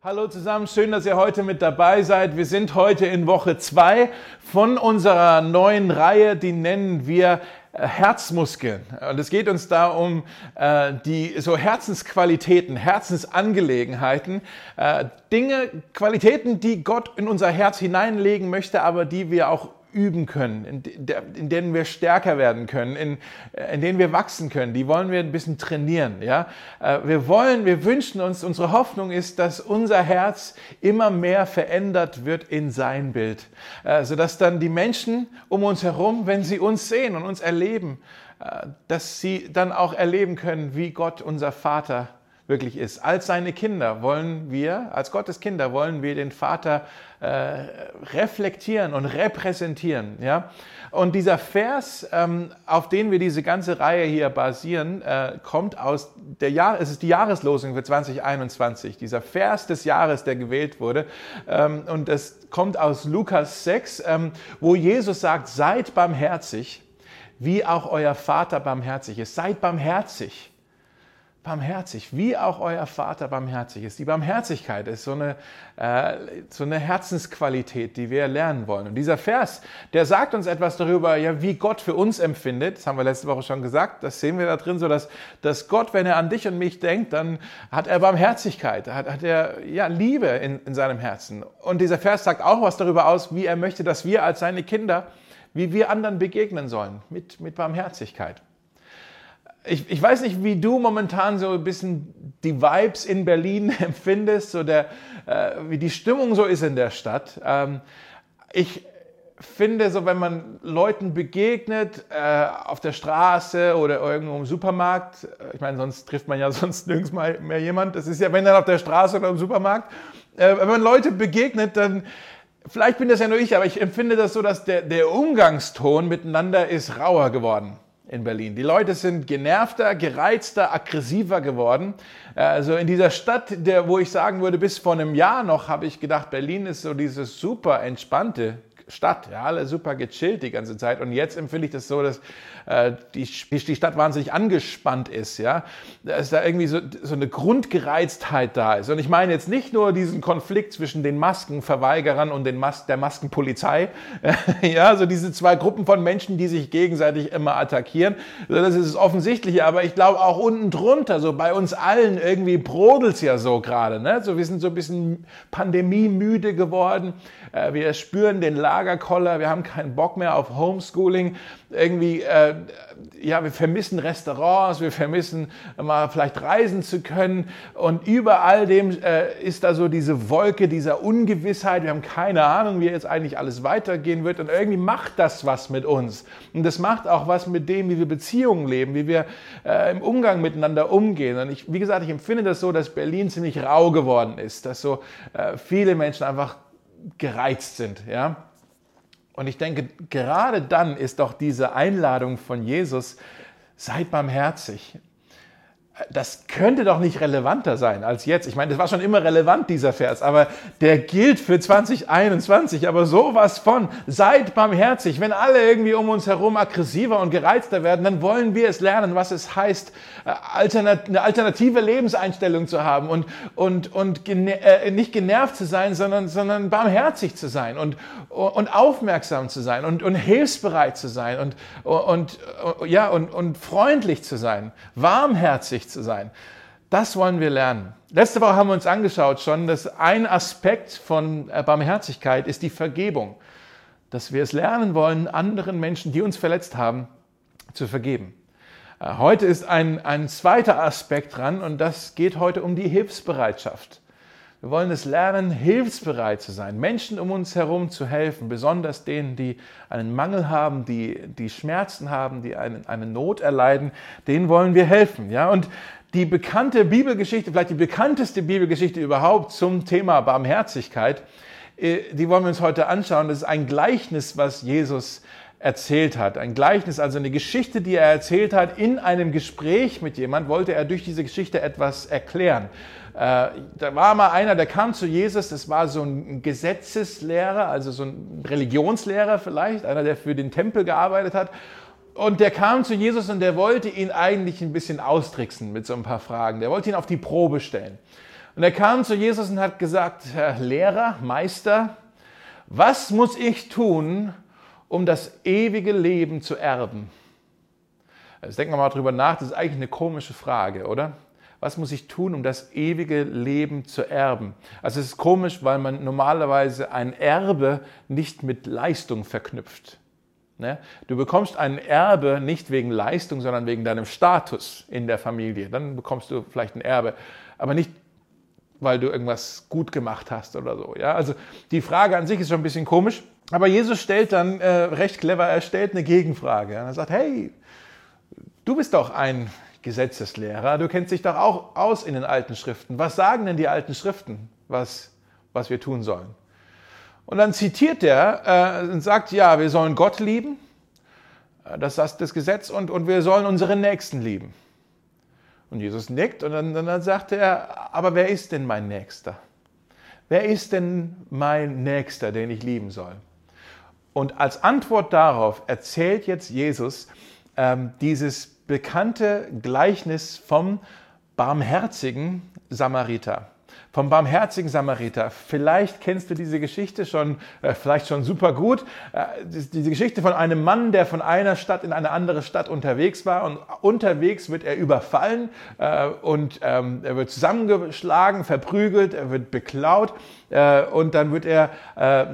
Hallo zusammen, schön, dass ihr heute mit dabei seid. Wir sind heute in Woche zwei von unserer neuen Reihe, die nennen wir äh, Herzmuskeln. Und es geht uns da um äh, die so Herzensqualitäten, Herzensangelegenheiten, äh, Dinge, Qualitäten, die Gott in unser Herz hineinlegen möchte, aber die wir auch üben können, in, in, denen wir stärker werden können, in, äh, in, denen wir wachsen können. Die wollen wir ein bisschen trainieren. Ja? Äh, wir wollen, wir wünschen uns, unsere Hoffnung ist, dass unser Herz immer mehr verändert wird in sein Bild, äh, sodass dann die Menschen um uns herum, wenn sie uns sehen und uns erleben, dass sie dann auch erleben können, wie Gott, unser Vater, wirklich ist. Als seine Kinder wollen wir, als Gottes Kinder wollen wir den Vater äh, reflektieren und repräsentieren. Ja? Und dieser Vers, ähm, auf den wir diese ganze Reihe hier basieren, äh, kommt aus der Jahr, es ist die Jahreslosung für 2021. Dieser Vers des Jahres, der gewählt wurde. Ähm, und es kommt aus Lukas 6, ähm, wo Jesus sagt, seid barmherzig, wie auch euer Vater barmherzig ist. Seid barmherzig barmherzig, wie auch euer Vater barmherzig ist. Die Barmherzigkeit ist so eine, äh, so eine Herzensqualität, die wir lernen wollen. Und dieser Vers, der sagt uns etwas darüber, ja, wie Gott für uns empfindet. Das haben wir letzte Woche schon gesagt. Das sehen wir da drin, so dass, dass Gott, wenn er an dich und mich denkt, dann hat er Barmherzigkeit, hat, hat er ja, Liebe in, in seinem Herzen. Und dieser Vers sagt auch was darüber aus, wie er möchte, dass wir als seine Kinder, wie wir anderen begegnen sollen, mit, mit Barmherzigkeit ich, ich weiß nicht, wie du momentan so ein bisschen die Vibes in Berlin empfindest, so der, äh, wie die Stimmung so ist in der Stadt. Ähm, ich finde, so wenn man Leuten begegnet äh, auf der Straße oder irgendwo im Supermarkt, äh, ich meine, sonst trifft man ja sonst nirgends mal mehr jemand. Das ist ja, wenn dann auf der Straße oder im Supermarkt. Äh, wenn man Leute begegnet, dann vielleicht bin das ja nur ich, aber ich empfinde das so, dass der, der Umgangston miteinander ist rauer geworden in Berlin. Die Leute sind genervter, gereizter, aggressiver geworden. Also in dieser Stadt, der, wo ich sagen würde, bis vor einem Jahr noch habe ich gedacht, Berlin ist so dieses super entspannte Stadt. Ja, alle super gechillt die ganze Zeit. Und jetzt empfinde ich das so, dass äh, die, die Stadt wahnsinnig angespannt ist. Ja, dass da irgendwie so, so eine Grundgereiztheit da ist. Und ich meine jetzt nicht nur diesen Konflikt zwischen den Maskenverweigerern und den Mas der Maskenpolizei. ja, so diese zwei Gruppen von Menschen, die sich gegenseitig immer attackieren. Das ist das Offensichtliche. Aber ich glaube auch unten drunter, so bei uns allen irgendwie brodelt es ja so gerade. Ne? So, wir sind so ein bisschen pandemiemüde geworden. Äh, wir spüren den Lagerkoller, wir haben keinen Bock mehr auf Homeschooling. Irgendwie, äh, ja, wir vermissen Restaurants, wir vermissen mal vielleicht reisen zu können. Und über all dem äh, ist da so diese Wolke dieser Ungewissheit. Wir haben keine Ahnung, wie jetzt eigentlich alles weitergehen wird. Und irgendwie macht das was mit uns. Und das macht auch was mit dem, wie wir Beziehungen leben, wie wir äh, im Umgang miteinander umgehen. Und ich, wie gesagt, ich empfinde das so, dass Berlin ziemlich rau geworden ist, dass so äh, viele Menschen einfach gereizt sind. Ja? Und ich denke, gerade dann ist doch diese Einladung von Jesus, seid barmherzig, das könnte doch nicht relevanter sein als jetzt. Ich meine, das war schon immer relevant, dieser Vers, aber der gilt für 2021. Aber sowas von, seid barmherzig. Wenn alle irgendwie um uns herum aggressiver und gereizter werden, dann wollen wir es lernen, was es heißt, äh, eine alternative Lebenseinstellung zu haben und, und, und äh, nicht genervt zu sein, sondern, sondern barmherzig zu sein und, und aufmerksam zu sein und, und hilfsbereit zu sein und, und, ja, und, und freundlich zu sein, warmherzig zu sein. Das wollen wir lernen. Letzte Woche haben wir uns angeschaut schon, dass ein Aspekt von Barmherzigkeit ist die Vergebung. Dass wir es lernen wollen, anderen Menschen, die uns verletzt haben, zu vergeben. Äh, heute ist ein, ein zweiter Aspekt dran und das geht heute um die Hilfsbereitschaft. Wir wollen es lernen, hilfsbereit zu sein, Menschen um uns herum zu helfen, besonders denen, die einen Mangel haben, die, die Schmerzen haben, die einen, eine Not erleiden, denen wollen wir helfen. Ja? Und die bekannte Bibelgeschichte, vielleicht die bekannteste Bibelgeschichte überhaupt zum Thema Barmherzigkeit, äh, die wollen wir uns heute anschauen. Das ist ein Gleichnis, was Jesus erzählt hat. Ein Gleichnis, also eine Geschichte, die er erzählt hat. In einem Gespräch mit jemand wollte er durch diese Geschichte etwas erklären. Äh, da war mal einer, der kam zu Jesus, das war so ein Gesetzeslehrer, also so ein Religionslehrer vielleicht, einer, der für den Tempel gearbeitet hat. Und der kam zu Jesus und der wollte ihn eigentlich ein bisschen austricksen mit so ein paar Fragen. Der wollte ihn auf die Probe stellen. Und er kam zu Jesus und hat gesagt, Herr Lehrer, Meister, was muss ich tun, um das ewige Leben zu erben? Jetzt denken wir mal drüber nach, das ist eigentlich eine komische Frage, oder? Was muss ich tun, um das ewige Leben zu erben? Also es ist komisch, weil man normalerweise ein Erbe nicht mit Leistung verknüpft. Ne? Du bekommst ein Erbe nicht wegen Leistung, sondern wegen deinem Status in der Familie. Dann bekommst du vielleicht ein Erbe, aber nicht, weil du irgendwas gut gemacht hast oder so. Ja? Also die Frage an sich ist schon ein bisschen komisch, aber Jesus stellt dann äh, recht clever, er stellt eine Gegenfrage. Er sagt, hey, Du bist doch ein Gesetzeslehrer, du kennst dich doch auch aus in den alten Schriften. Was sagen denn die alten Schriften, was, was wir tun sollen? Und dann zitiert er äh, und sagt, ja, wir sollen Gott lieben, äh, das ist das Gesetz, und, und wir sollen unsere Nächsten lieben. Und Jesus nickt und dann, dann sagt er, aber wer ist denn mein Nächster? Wer ist denn mein Nächster, den ich lieben soll? Und als Antwort darauf erzählt jetzt Jesus ähm, dieses bekannte Gleichnis vom barmherzigen Samariter. Vom barmherzigen Samariter. Vielleicht kennst du diese Geschichte schon, äh, vielleicht schon super gut. Äh, diese Geschichte von einem Mann, der von einer Stadt in eine andere Stadt unterwegs war und unterwegs wird er überfallen äh, und ähm, er wird zusammengeschlagen, verprügelt, er wird beklaut und dann wird er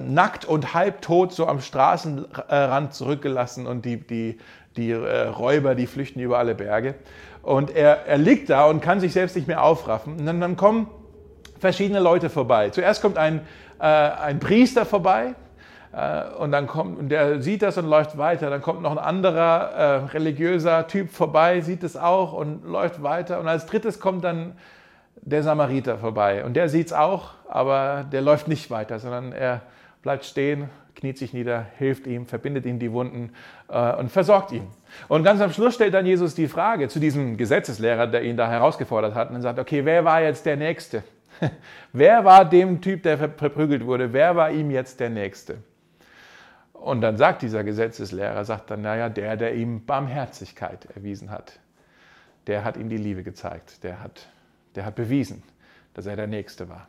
nackt und halbtot so am Straßenrand zurückgelassen und die, die die Räuber, die flüchten über alle Berge. Und er, er liegt da und kann sich selbst nicht mehr aufraffen. Und dann, dann kommen verschiedene Leute vorbei. Zuerst kommt ein, äh, ein Priester vorbei, äh, und dann kommt, und der sieht das und läuft weiter. Dann kommt noch ein anderer äh, religiöser Typ vorbei, sieht es auch und läuft weiter. Und als drittes kommt dann der Samariter vorbei. Und der sieht es auch, aber der läuft nicht weiter, sondern er bleibt stehen, kniet sich nieder, hilft ihm, verbindet ihm die Wunden äh, und versorgt ihn. Und ganz am Schluss stellt dann Jesus die Frage zu diesem Gesetzeslehrer, der ihn da herausgefordert hat, und sagt, okay, wer war jetzt der Nächste? wer war dem Typ, der verprügelt wurde, wer war ihm jetzt der Nächste? Und dann sagt dieser Gesetzeslehrer, sagt dann, naja, der, der ihm Barmherzigkeit erwiesen hat, der hat ihm die Liebe gezeigt, der hat, der hat bewiesen, dass er der Nächste war.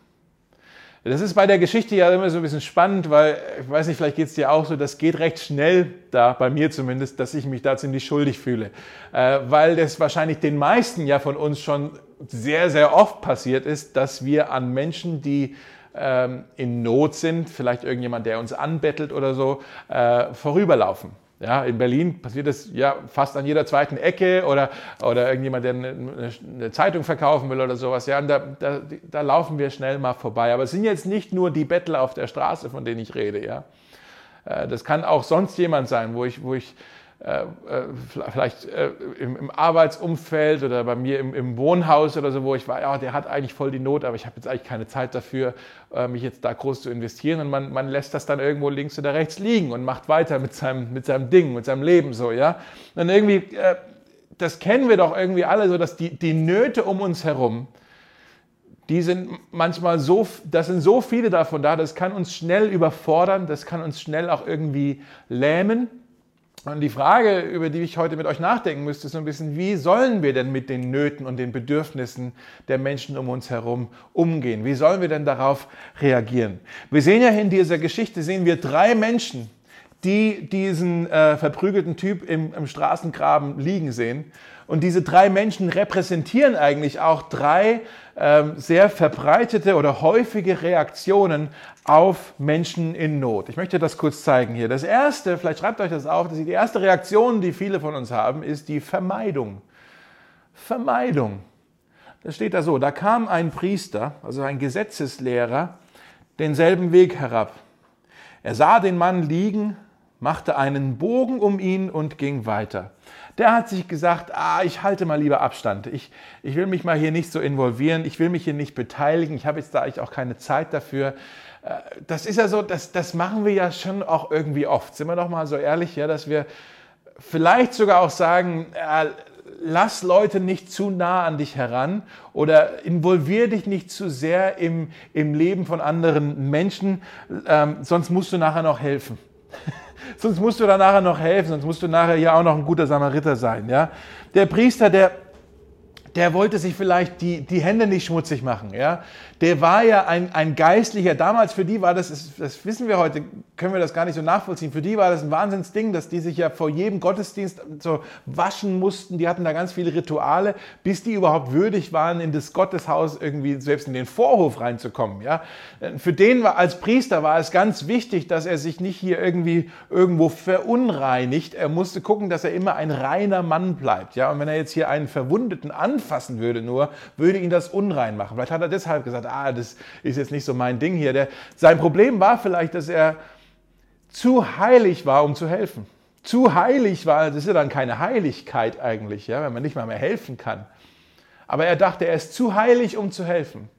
Das ist bei der Geschichte ja immer so ein bisschen spannend, weil, ich weiß nicht, vielleicht geht es dir auch so, das geht recht schnell da, bei mir zumindest, dass ich mich da ziemlich schuldig fühle. Äh, weil das wahrscheinlich den meisten ja von uns schon sehr, sehr oft passiert ist, dass wir an Menschen, die ähm, in Not sind, vielleicht irgendjemand, der uns anbettelt oder so, äh, vorüberlaufen. Ja, in Berlin passiert das ja fast an jeder zweiten Ecke oder, oder irgendjemand, der eine, eine Zeitung verkaufen will oder sowas. Ja, da, da, da, laufen wir schnell mal vorbei. Aber es sind jetzt nicht nur die Bettler auf der Straße, von denen ich rede. Ja, äh, das kann auch sonst jemand sein, wo ich, wo ich vielleicht äh, im, Arbeitsumfeld oder bei mir im, im, Wohnhaus oder so, wo ich war, ja, der hat eigentlich voll die Not, aber ich habe jetzt eigentlich keine Zeit dafür, mich jetzt da groß zu investieren. Und man, man lässt das dann irgendwo links oder rechts liegen und macht weiter mit seinem, mit seinem Ding, mit seinem Leben so, ja. Und irgendwie, das kennen wir doch irgendwie alle so, dass die, die Nöte um uns herum, die sind manchmal so, das sind so viele davon da, das kann uns schnell überfordern, das kann uns schnell auch irgendwie lähmen. Und die Frage, über die ich heute mit euch nachdenken müsste, ist so ein bisschen, wie sollen wir denn mit den Nöten und den Bedürfnissen der Menschen um uns herum umgehen? Wie sollen wir denn darauf reagieren? Wir sehen ja in dieser Geschichte, sehen wir drei Menschen, die diesen äh, verprügelten Typ im, im Straßengraben liegen sehen. Und diese drei Menschen repräsentieren eigentlich auch drei ähm, sehr verbreitete oder häufige Reaktionen auf Menschen in Not. Ich möchte das kurz zeigen hier. Das erste, vielleicht schreibt euch das auf, dass die erste Reaktion, die viele von uns haben, ist die Vermeidung. Vermeidung. Das steht da so, da kam ein Priester, also ein Gesetzeslehrer, denselben Weg herab. Er sah den Mann liegen, machte einen Bogen um ihn und ging weiter der hat sich gesagt, ah, ich halte mal lieber Abstand. Ich, ich will mich mal hier nicht so involvieren, ich will mich hier nicht beteiligen, ich habe jetzt da eigentlich auch keine Zeit dafür. Äh, das ist ja so, das, das machen wir ja schon auch irgendwie oft. Sind wir doch mal so ehrlich, ja, dass wir vielleicht sogar auch sagen, äh, lass Leute nicht zu nah an dich heran oder involvier dich nicht zu sehr im, im Leben von anderen Menschen, ähm, sonst musst du nachher noch helfen. sonst musst du da nachher noch helfen, sonst musst du nachher ja auch noch ein guter Samariter sein. Ja? Der Priester, der, der wollte sich vielleicht die, die Hände nicht schmutzig machen. Ja? Der war ja ein, ein Geistlicher. Damals für die war das, das wissen wir heute, können wir das gar nicht so nachvollziehen. Für die war das ein Wahnsinnsding, dass die sich ja vor jedem Gottesdienst so waschen mussten. Die hatten da ganz viele Rituale, bis die überhaupt würdig waren, in das Gotteshaus irgendwie selbst in den Vorhof reinzukommen. Ja? Für den war als Priester war es ganz wichtig, dass er sich nicht hier irgendwie irgendwo verunreinigt. Er musste gucken, dass er immer ein reiner Mann bleibt. Ja? Und wenn er jetzt hier einen Verwundeten anfassen würde nur, würde ihn das unrein machen. Vielleicht hat er deshalb gesagt, ah, das ist jetzt nicht so mein Ding hier. Der, sein Problem war vielleicht, dass er zu heilig war, um zu helfen. Zu heilig war, das ist ja dann keine Heiligkeit eigentlich, ja, wenn man nicht mal mehr helfen kann. Aber er dachte, er ist zu heilig, um zu helfen.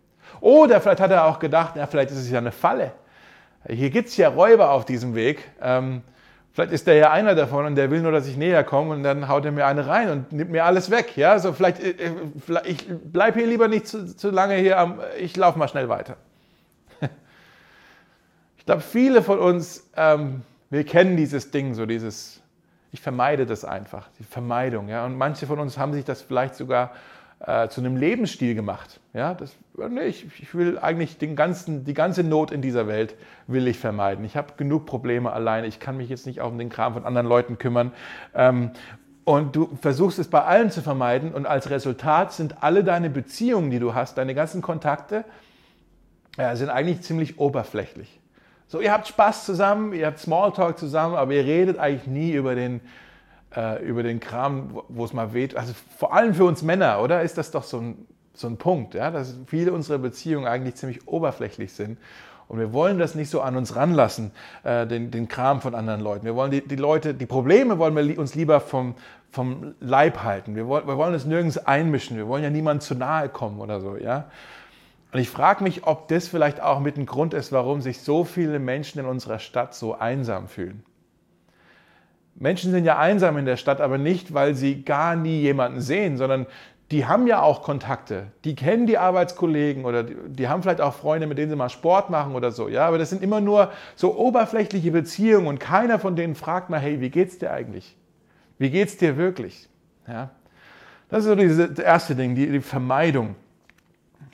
Oder vielleicht hat er auch gedacht, ja, vielleicht ist es ja eine Falle. Hier gibt es ja Räuber auf diesem Weg. Ähm, Vielleicht ist der ja einer davon und der will nur, dass ich näher komme und dann haut er mir eine rein und nimmt mir alles weg. Ja, so vielleicht, äh, äh, ich bleibe hier lieber nicht zu, zu lange hier, am, ich laufe mal schnell weiter. Ich glaube, viele von uns, ähm, wir kennen dieses Ding, so dieses, ich vermeide das einfach, die Vermeidung. Ja, und manche von uns haben sich das vielleicht sogar äh, zu einem Lebensstil gemacht. Ja, das, nee, ich, ich, will eigentlich den ganzen, die ganze Not in dieser Welt will ich vermeiden. Ich habe genug Probleme alleine. Ich kann mich jetzt nicht um den Kram von anderen Leuten kümmern. Ähm, und du versuchst es bei allen zu vermeiden und als Resultat sind alle deine Beziehungen, die du hast, deine ganzen Kontakte, ja, sind eigentlich ziemlich oberflächlich. So, ihr habt Spaß zusammen, ihr habt Smalltalk zusammen, aber ihr redet eigentlich nie über den, äh, über den Kram, wo es mal weht. Also vor allem für uns Männer, oder? Ist das doch so ein, so ein Punkt, ja? dass viele unserer Beziehungen eigentlich ziemlich oberflächlich sind. Und wir wollen das nicht so an uns ranlassen, äh, den, den Kram von anderen Leuten. Wir wollen die, die Leute, die Probleme wollen wir uns lieber vom, vom Leib halten. Wir wollen, wir wollen es nirgends einmischen. Wir wollen ja niemandem zu nahe kommen oder so, ja. Und ich frage mich, ob das vielleicht auch mit ein Grund ist, warum sich so viele Menschen in unserer Stadt so einsam fühlen. Menschen sind ja einsam in der Stadt, aber nicht, weil sie gar nie jemanden sehen, sondern die haben ja auch Kontakte. Die kennen die Arbeitskollegen oder die, die, haben vielleicht auch Freunde, mit denen sie mal Sport machen oder so. Ja, aber das sind immer nur so oberflächliche Beziehungen und keiner von denen fragt mal, hey, wie geht's dir eigentlich? Wie geht's dir wirklich? Ja, das ist so das erste Ding, die, die Vermeidung.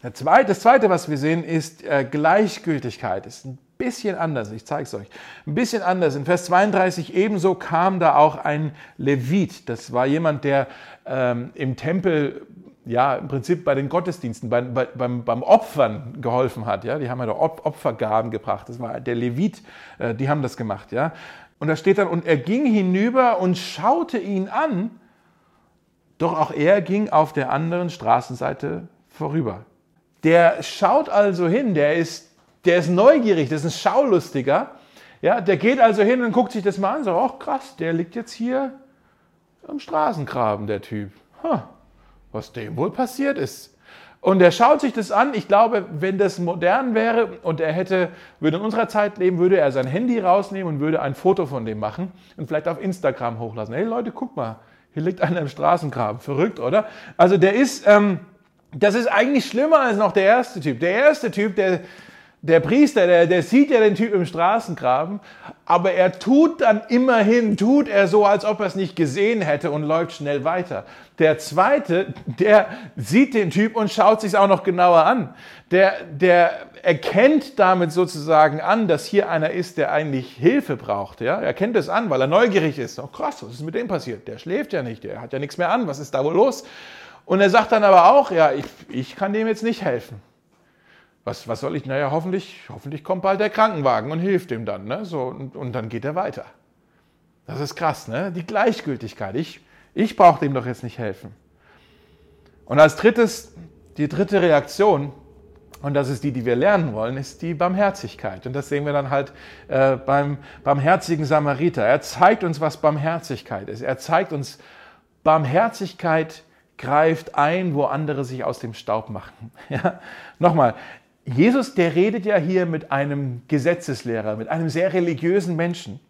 Das zweite, das zweite, was wir sehen, ist äh, Gleichgültigkeit. Das ist ein bisschen anders, ich zeige es euch. Ein bisschen anders. In Vers 32 ebenso kam da auch ein Levit. Das war jemand, der ähm, im Tempel ja, im Prinzip bei den Gottesdiensten, bei, bei, beim, beim Opfern geholfen hat. Ja? Die haben ja da Opfergaben gebracht. Das war der Levit, äh, die haben das gemacht. Ja? Und da steht dann, und er ging hinüber und schaute ihn an, doch auch er ging auf der anderen Straßenseite vorüber. Der schaut also hin, der ist der ist neugierig, das ist ein Schaulustiger. Ja, der geht also hin und guckt sich das mal an sagt, ach krass, der liegt jetzt hier am Straßengraben, der Typ. Huh, was dem wohl passiert ist. Und er schaut sich das an. Ich glaube, wenn das modern wäre und er hätte, würde in unserer Zeit leben, würde er sein Handy rausnehmen und würde ein Foto von dem machen und vielleicht auf Instagram hochlassen. Hey Leute, guck mal, hier liegt einer im Straßengraben. Verrückt, oder? Also der ist, ähm, das ist eigentlich schlimmer als noch der erste Typ. Der erste Typ, der, der Priester, der, der sieht ja den Typ im Straßengraben, aber er tut dann immerhin, tut er so, als ob er es nicht gesehen hätte und läuft schnell weiter. Der zweite, der sieht den Typ und schaut sich auch noch genauer an. Der, der erkennt damit sozusagen an, dass hier einer ist, der eigentlich Hilfe braucht. Ja? Er kennt es an, weil er neugierig ist. Oh krass, was ist mit dem passiert? Der schläft ja nicht, der hat ja nichts mehr an, was ist da wohl los? Und er sagt dann aber auch, ja, ich, ich kann dem jetzt nicht helfen was, was soll ich? Naja, hoffentlich, hoffentlich kommt bald der Krankenwagen und hilft ihm dann. Ne? So, und, und dann geht er weiter. Das ist krass, ne? Die Gleichgültigkeit. Ich, ich brauche dem doch jetzt nicht helfen. Und als drittes, die dritte Reaktion, und das ist die, die wir lernen wollen, ist die Barmherzigkeit. Und das sehen wir dann halt äh, beim barmherzigen Samariter. Er zeigt uns, was Barmherzigkeit ist. Er zeigt uns, Barmherzigkeit greift ein, wo andere sich aus dem Staub machen. Ja? Nochmal, Jesus, der redet ja hier mit einem Gesetzeslehrer, mit einem sehr religiösen Menschen.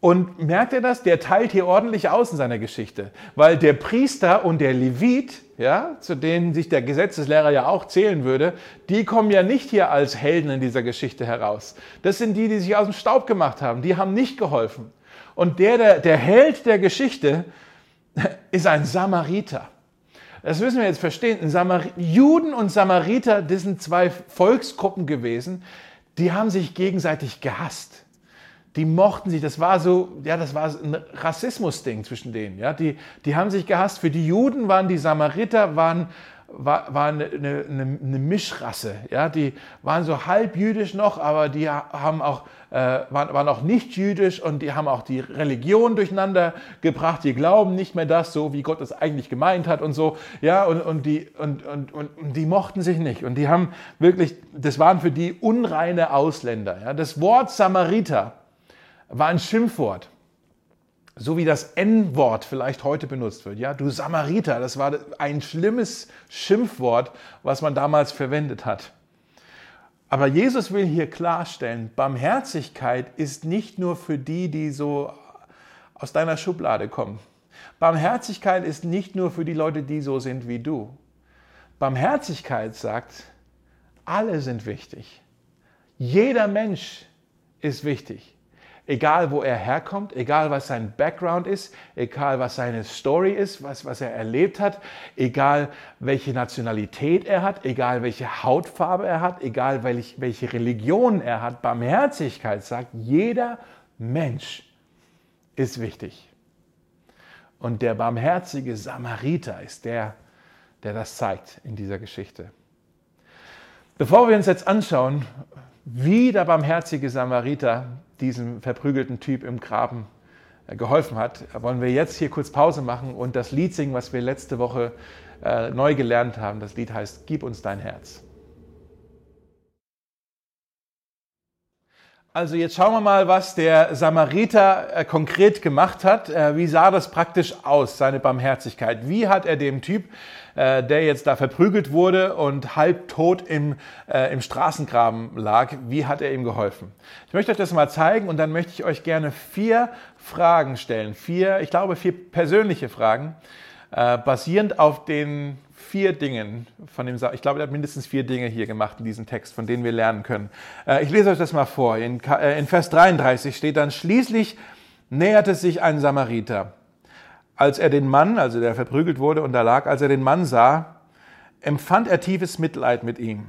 Und merkt er das? Der teilt hier ordentlich aus in seiner Geschichte, weil der Priester und der Levit, ja, zu denen sich der Gesetzeslehrer ja auch zählen würde, die kommen ja nicht hier als Helden in dieser Geschichte heraus. Das sind die, die sich aus dem Staub gemacht haben. Die haben nicht geholfen. Und der, der, der Held der Geschichte ist ein Samariter. Das müssen wir jetzt verstehen. Juden und Samariter, das sind zwei Volksgruppen gewesen, die haben sich gegenseitig gehasst. Die mochten sich, das war so, ja, das war ein Rassismus-Ding zwischen denen. Ja? Die, die haben sich gehasst. Für die Juden waren die Samariter, waren war, war eine, eine, eine, Mischrasse. Ja? Die waren so halb jüdisch noch, aber die haben auch, äh, waren, waren auch nicht jüdisch und die haben auch die Religion durcheinander gebracht. Die glauben nicht mehr das, so wie Gott es eigentlich gemeint hat und so. Ja? Und, und, die, und, und, und, und die mochten sich nicht. Und die haben wirklich, das waren für die unreine Ausländer. Ja? Das Wort Samariter war ein Schimpfwort so wie das N-Wort vielleicht heute benutzt wird. Ja, du Samariter, das war ein schlimmes Schimpfwort, was man damals verwendet hat. Aber Jesus will hier klarstellen, Barmherzigkeit ist nicht nur für die, die so aus deiner Schublade kommen. Barmherzigkeit ist nicht nur für die Leute, die so sind wie du. Barmherzigkeit sagt, alle sind wichtig. Jeder Mensch ist wichtig. Egal, wo er herkommt, egal, was sein Background ist, egal, was seine Story ist, was, was er erlebt hat, egal, welche Nationalität er hat, egal, welche Hautfarbe er hat, egal, welch, welche Religion er hat, Barmherzigkeit sagt, jeder Mensch ist wichtig. Und der barmherzige Samariter ist der, der das zeigt in dieser Geschichte. Bevor wir uns jetzt anschauen, wie der barmherzige Samariter diesem verprügelten Typ im Graben äh, geholfen hat, wollen wir jetzt hier kurz Pause machen und das Lied singen, was wir letzte Woche äh, neu gelernt haben. Das Lied heißt Gib uns dein Herz. Also jetzt schauen wir mal, was der Samariter äh, konkret gemacht hat. Äh, wie sah das praktisch aus, seine Barmherzigkeit? Wie hat er dem Typ, äh, der jetzt da verprügelt wurde und halbtot im, im Straßengraben lag, wie hat er ihm geholfen? Ich möchte euch das mal zeigen und dann möchte ich euch gerne vier Fragen stellen. Vier, ich glaube, vier persönliche Fragen, basierend auf den vier Dingen von dem, ich glaube, er hat mindestens vier Dinge hier gemacht in diesem Text, von denen wir lernen können. Äh, ich lese euch das mal vor. In, äh, Vers 33 steht dann, schließlich näherte sich ein Samariter. Als er den Mann, also der verprügelt wurde und da lag, als er den Mann sah, empfand er tiefes Mitleid mit ihm.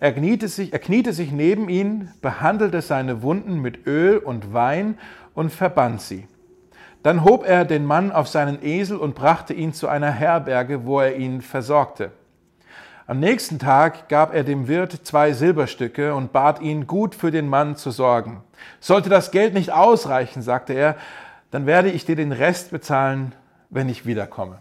Er kniete, sich, er kniete sich neben ihn, behandelte seine Wunden mit Öl und Wein und verband sie. Dann hob er den Mann auf seinen Esel und brachte ihn zu einer Herberge, wo er ihn versorgte. Am nächsten Tag gab er dem Wirt zwei Silberstücke und bat ihn, gut für den Mann zu sorgen. Sollte das Geld nicht ausreichen, sagte er, dann werde ich dir den Rest bezahlen, wenn ich wiederkomme.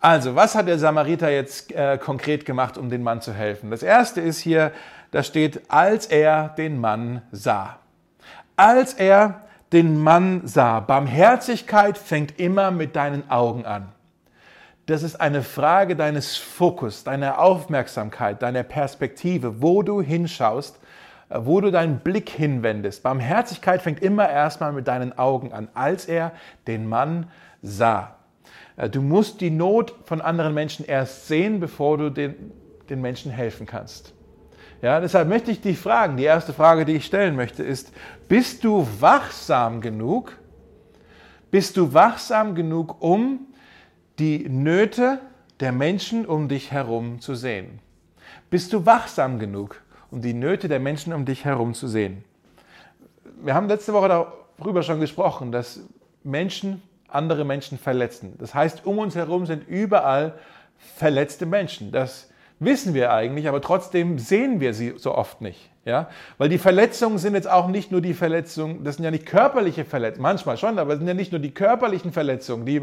Also, was hat der Samariter jetzt äh, konkret gemacht, um den Mann zu helfen? Das erste ist hier, da steht, als er den Mann sah. Als er den Mann sah. Barmherzigkeit fängt immer mit deinen Augen an. Das ist eine Frage deines Fokus, deiner Aufmerksamkeit, deiner Perspektive, wo du hinschaust, äh, wo du deinen Blick hinwendest. Barmherzigkeit fängt immer erstmal mit deinen Augen an, als er den Mann sah. Äh, du musst die Not von anderen Menschen erst sehen, bevor du den, den Menschen helfen kannst. Ja, deshalb möchte ich dich fragen, die erste Frage, die ich stellen möchte, ist, bist du wachsam genug? Bist du wachsam genug, um die Nöte der Menschen um dich herum zu sehen? Bist du wachsam genug, um die Nöte der Menschen um dich herum zu sehen? Wir haben letzte Woche darüber schon gesprochen, dass Menschen andere Menschen verletzen. Das heißt, um uns herum sind überall verletzte Menschen. Das wissen wir eigentlich, aber trotzdem sehen wir sie so oft nicht. Ja? Weil die Verletzungen sind jetzt auch nicht nur die Verletzungen, das sind ja nicht körperliche Verletzungen, manchmal schon, aber es sind ja nicht nur die körperlichen Verletzungen, die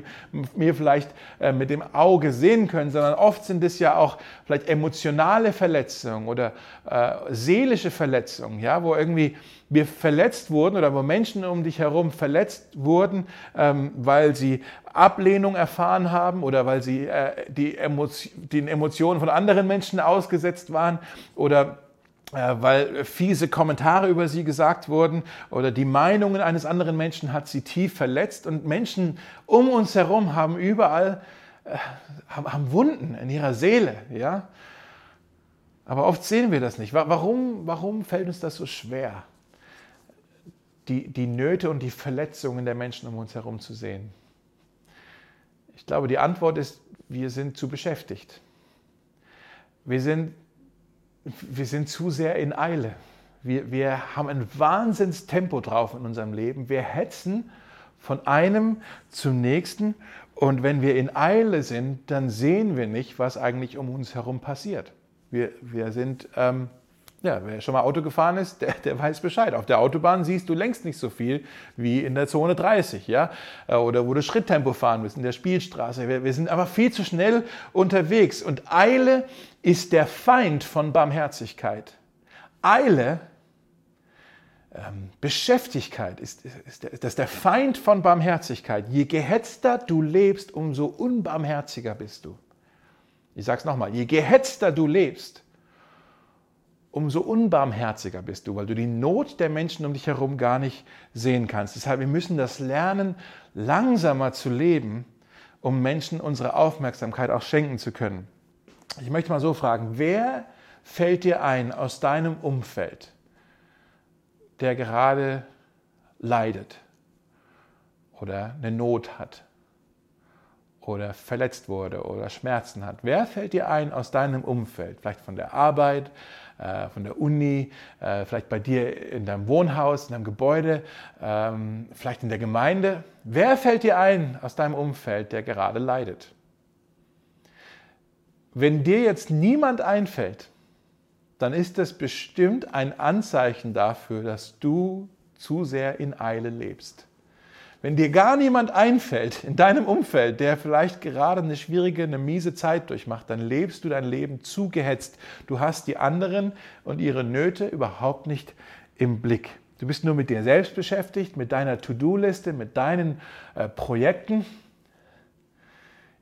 wir vielleicht äh, mit dem Auge sehen können, sondern oft sind es ja auch vielleicht emotionale Verletzungen oder äh, seelische Verletzungen, ja, wo irgendwie wir verletzt wurden oder wo Menschen um dich herum verletzt wurden, ähm, weil sie Ablehnung erfahren haben oder weil sie äh, die Emotio den Emotionen von anderen Menschen ausgesetzt waren oder weil fiese Kommentare über sie gesagt wurden oder die Meinungen eines anderen Menschen hat sie tief verletzt und Menschen um uns herum haben überall äh, haben Wunden in ihrer Seele, ja. Aber oft sehen wir das nicht. Warum, warum fällt uns das so schwer, die, die Nöte und die Verletzungen der Menschen um uns herum zu sehen? Ich glaube, die Antwort ist, wir sind zu beschäftigt. Wir sind, wir sind zu sehr in Eile. Wir, wir haben ein Wahnsinnstempo drauf in unserem Leben. Wir hetzen von einem zum nächsten. Und wenn wir in Eile sind, dann sehen wir nicht, was eigentlich um uns herum passiert. Wir, wir sind ähm, ja, wer schon mal Auto gefahren ist, der, der, weiß Bescheid. Auf der Autobahn siehst du längst nicht so viel wie in der Zone 30, ja, äh, oder wo du Schritttempo fahren musst, in der Spielstraße. Wir, wir sind aber viel zu schnell unterwegs und Eile ist der Feind von Barmherzigkeit. Eile, ähm, Beschäftigkeit ist, ist, ist, ist der Feind von Barmherzigkeit. Je gehetzter du lebst, umso unbarmherziger bist du. Ich sage es nochmal, je gehetzter du lebst, umso unbarmherziger bist du, weil du die Not der Menschen um dich herum gar nicht sehen kannst. Deshalb, wir müssen das lernen, langsamer zu leben, um Menschen unsere Aufmerksamkeit auch schenken zu können. Ich möchte mal so fragen, wer fällt dir ein aus deinem Umfeld, der gerade leidet oder eine Not hat oder verletzt wurde oder Schmerzen hat? Wer fällt dir ein aus deinem Umfeld, vielleicht von der Arbeit, äh, von der Uni, äh, vielleicht bei dir in deinem Wohnhaus, in deinem Gebäude, ähm, vielleicht in der Gemeinde. Wer fällt dir ein aus deinem Umfeld, der gerade leidet? Wenn dir jetzt niemand einfällt, dann ist das bestimmt ein Anzeichen dafür, dass du zu sehr in Eile lebst. Wenn dir gar niemand einfällt in deinem Umfeld, der vielleicht gerade eine schwierige, eine miese Zeit durchmacht, dann lebst du dein Leben zugehetzt. Du hast die anderen und ihre Nöte überhaupt nicht im Blick. Du bist nur mit dir selbst beschäftigt, mit deiner To-Do-Liste, mit deinen äh, Projekten.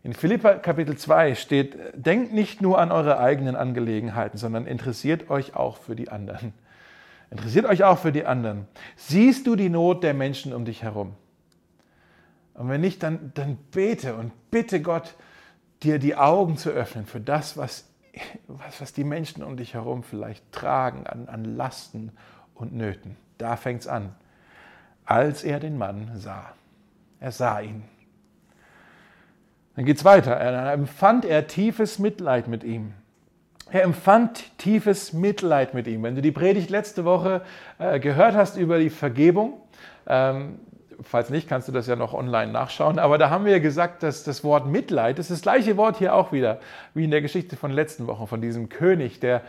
In Philippa Kapitel 2 steht, denkt nicht nur an eure eigenen Angelegenheiten, sondern interessiert euch auch für die anderen. Interessiert euch auch für die anderen. Siehst du die Not der Menschen um dich herum? Und wenn nicht, dann, dann bete und bitte Gott, dir die Augen zu öffnen für das, was, was, was die Menschen um dich herum vielleicht tragen an, an Lasten und Nöten. Da fängt es an. Als er den Mann sah. Er sah ihn. Dann geht es weiter. Dann empfand er tiefes Mitleid mit ihm. Er empfand tiefes Mitleid mit ihm. Wenn du die Predigt letzte Woche äh, gehört hast über die Vergebung, ähm, falls nicht, kannst du das ja noch online nachschauen. Aber da haben wir gesagt, dass das Wort Mitleid, das ist das gleiche Wort hier auch wieder, wie in der Geschichte von letzten Wochen, von diesem König, der,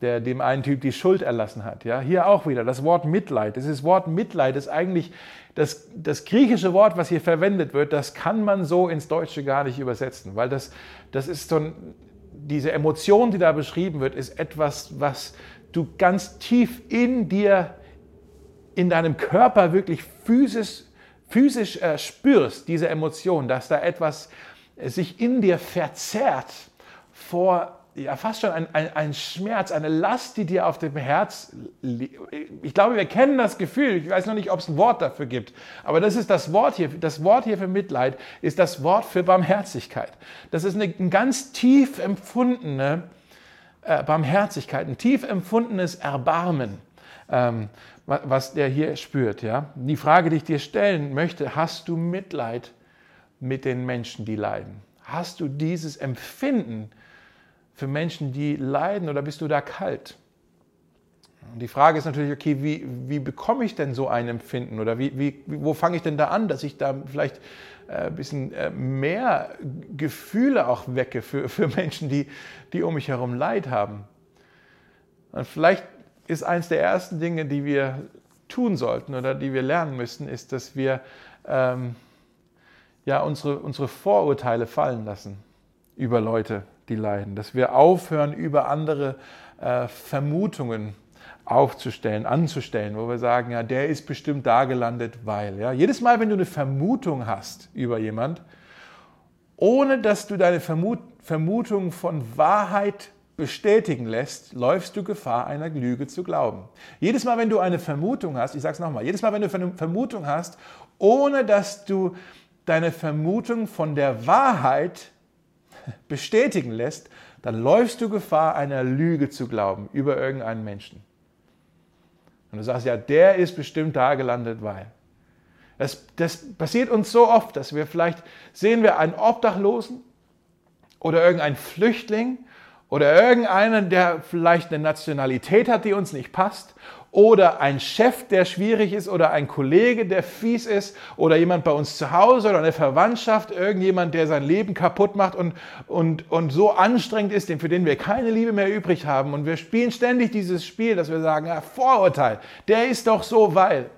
der dem einen Typ die Schuld erlassen hat. Ja, hier auch wieder das Wort Mitleid. Dieses Wort Mitleid ist eigentlich das, das griechische Wort, was hier verwendet wird, das kann man so ins Deutsche gar nicht übersetzen, weil das, das ist so ein, diese Emotion, die da beschrieben wird, ist etwas, was du ganz tief in dir, in deinem Körper wirklich physisch physisch äh, spürst, diese Emotion, dass da etwas sich in dir verzerrt vor ja, fast schon ein, ein, ein, Schmerz, eine Last, die dir auf dem Herz liegt. Ich glaube, wir kennen das Gefühl. Ich weiß noch nicht, ob es ein Wort dafür gibt. Aber das ist das Wort hier. Das Wort hier für Mitleid ist das Wort für Barmherzigkeit. Das ist eine, eine ganz tief empfundene äh, Barmherzigkeit, ein tief empfundenes Erbarmen. Ähm, was der hier spürt. Ja? Die Frage, die ich dir stellen möchte, hast du Mitleid mit den Menschen, die leiden? Hast du dieses Empfinden für Menschen, die leiden oder bist du da kalt? Und die Frage ist natürlich, okay, wie, wie bekomme ich denn so ein Empfinden oder wie, wie, wo fange ich denn da an, dass ich da vielleicht äh, ein bisschen äh, mehr Gefühle auch wecke für, für Menschen, die, die um mich herum Leid haben? Und vielleicht ist eines der ersten Dinge, die wir tun sollten oder die wir lernen müssen, ist, dass wir ähm, ja, unsere, unsere Vorurteile fallen lassen über Leute, die leiden. Dass wir aufhören, über andere äh, Vermutungen aufzustellen, anzustellen, wo wir sagen, ja, der ist bestimmt da gelandet, weil. Ja. Jedes Mal, wenn du eine Vermutung hast über jemand, ohne dass du deine Vermut Vermutung von Wahrheit bestätigen lässt, läufst du Gefahr, einer Lüge zu glauben. Jedes Mal, wenn du eine Vermutung hast, ich sage es nochmal, jedes Mal, wenn du eine Vermutung hast, ohne dass du deine Vermutung von der Wahrheit bestätigen lässt, dann läufst du Gefahr, einer Lüge zu glauben über irgendeinen Menschen. Und du sagst, ja, der ist bestimmt da gelandet, weil. Das, das passiert uns so oft, dass wir vielleicht sehen wir einen Obdachlosen oder irgendein Flüchtling oder irgendeiner, der vielleicht eine Nationalität hat, die uns nicht passt oder ein Chef, der schwierig ist oder ein Kollege, der fies ist oder jemand bei uns zu Hause oder eine Verwandtschaft, irgendjemand, der sein Leben kaputt macht und, und, und so anstrengend ist, für den wir keine Liebe mehr übrig haben. Und wir spielen ständig dieses Spiel, dass wir sagen, ja, Vorurteil, der ist doch so, weil.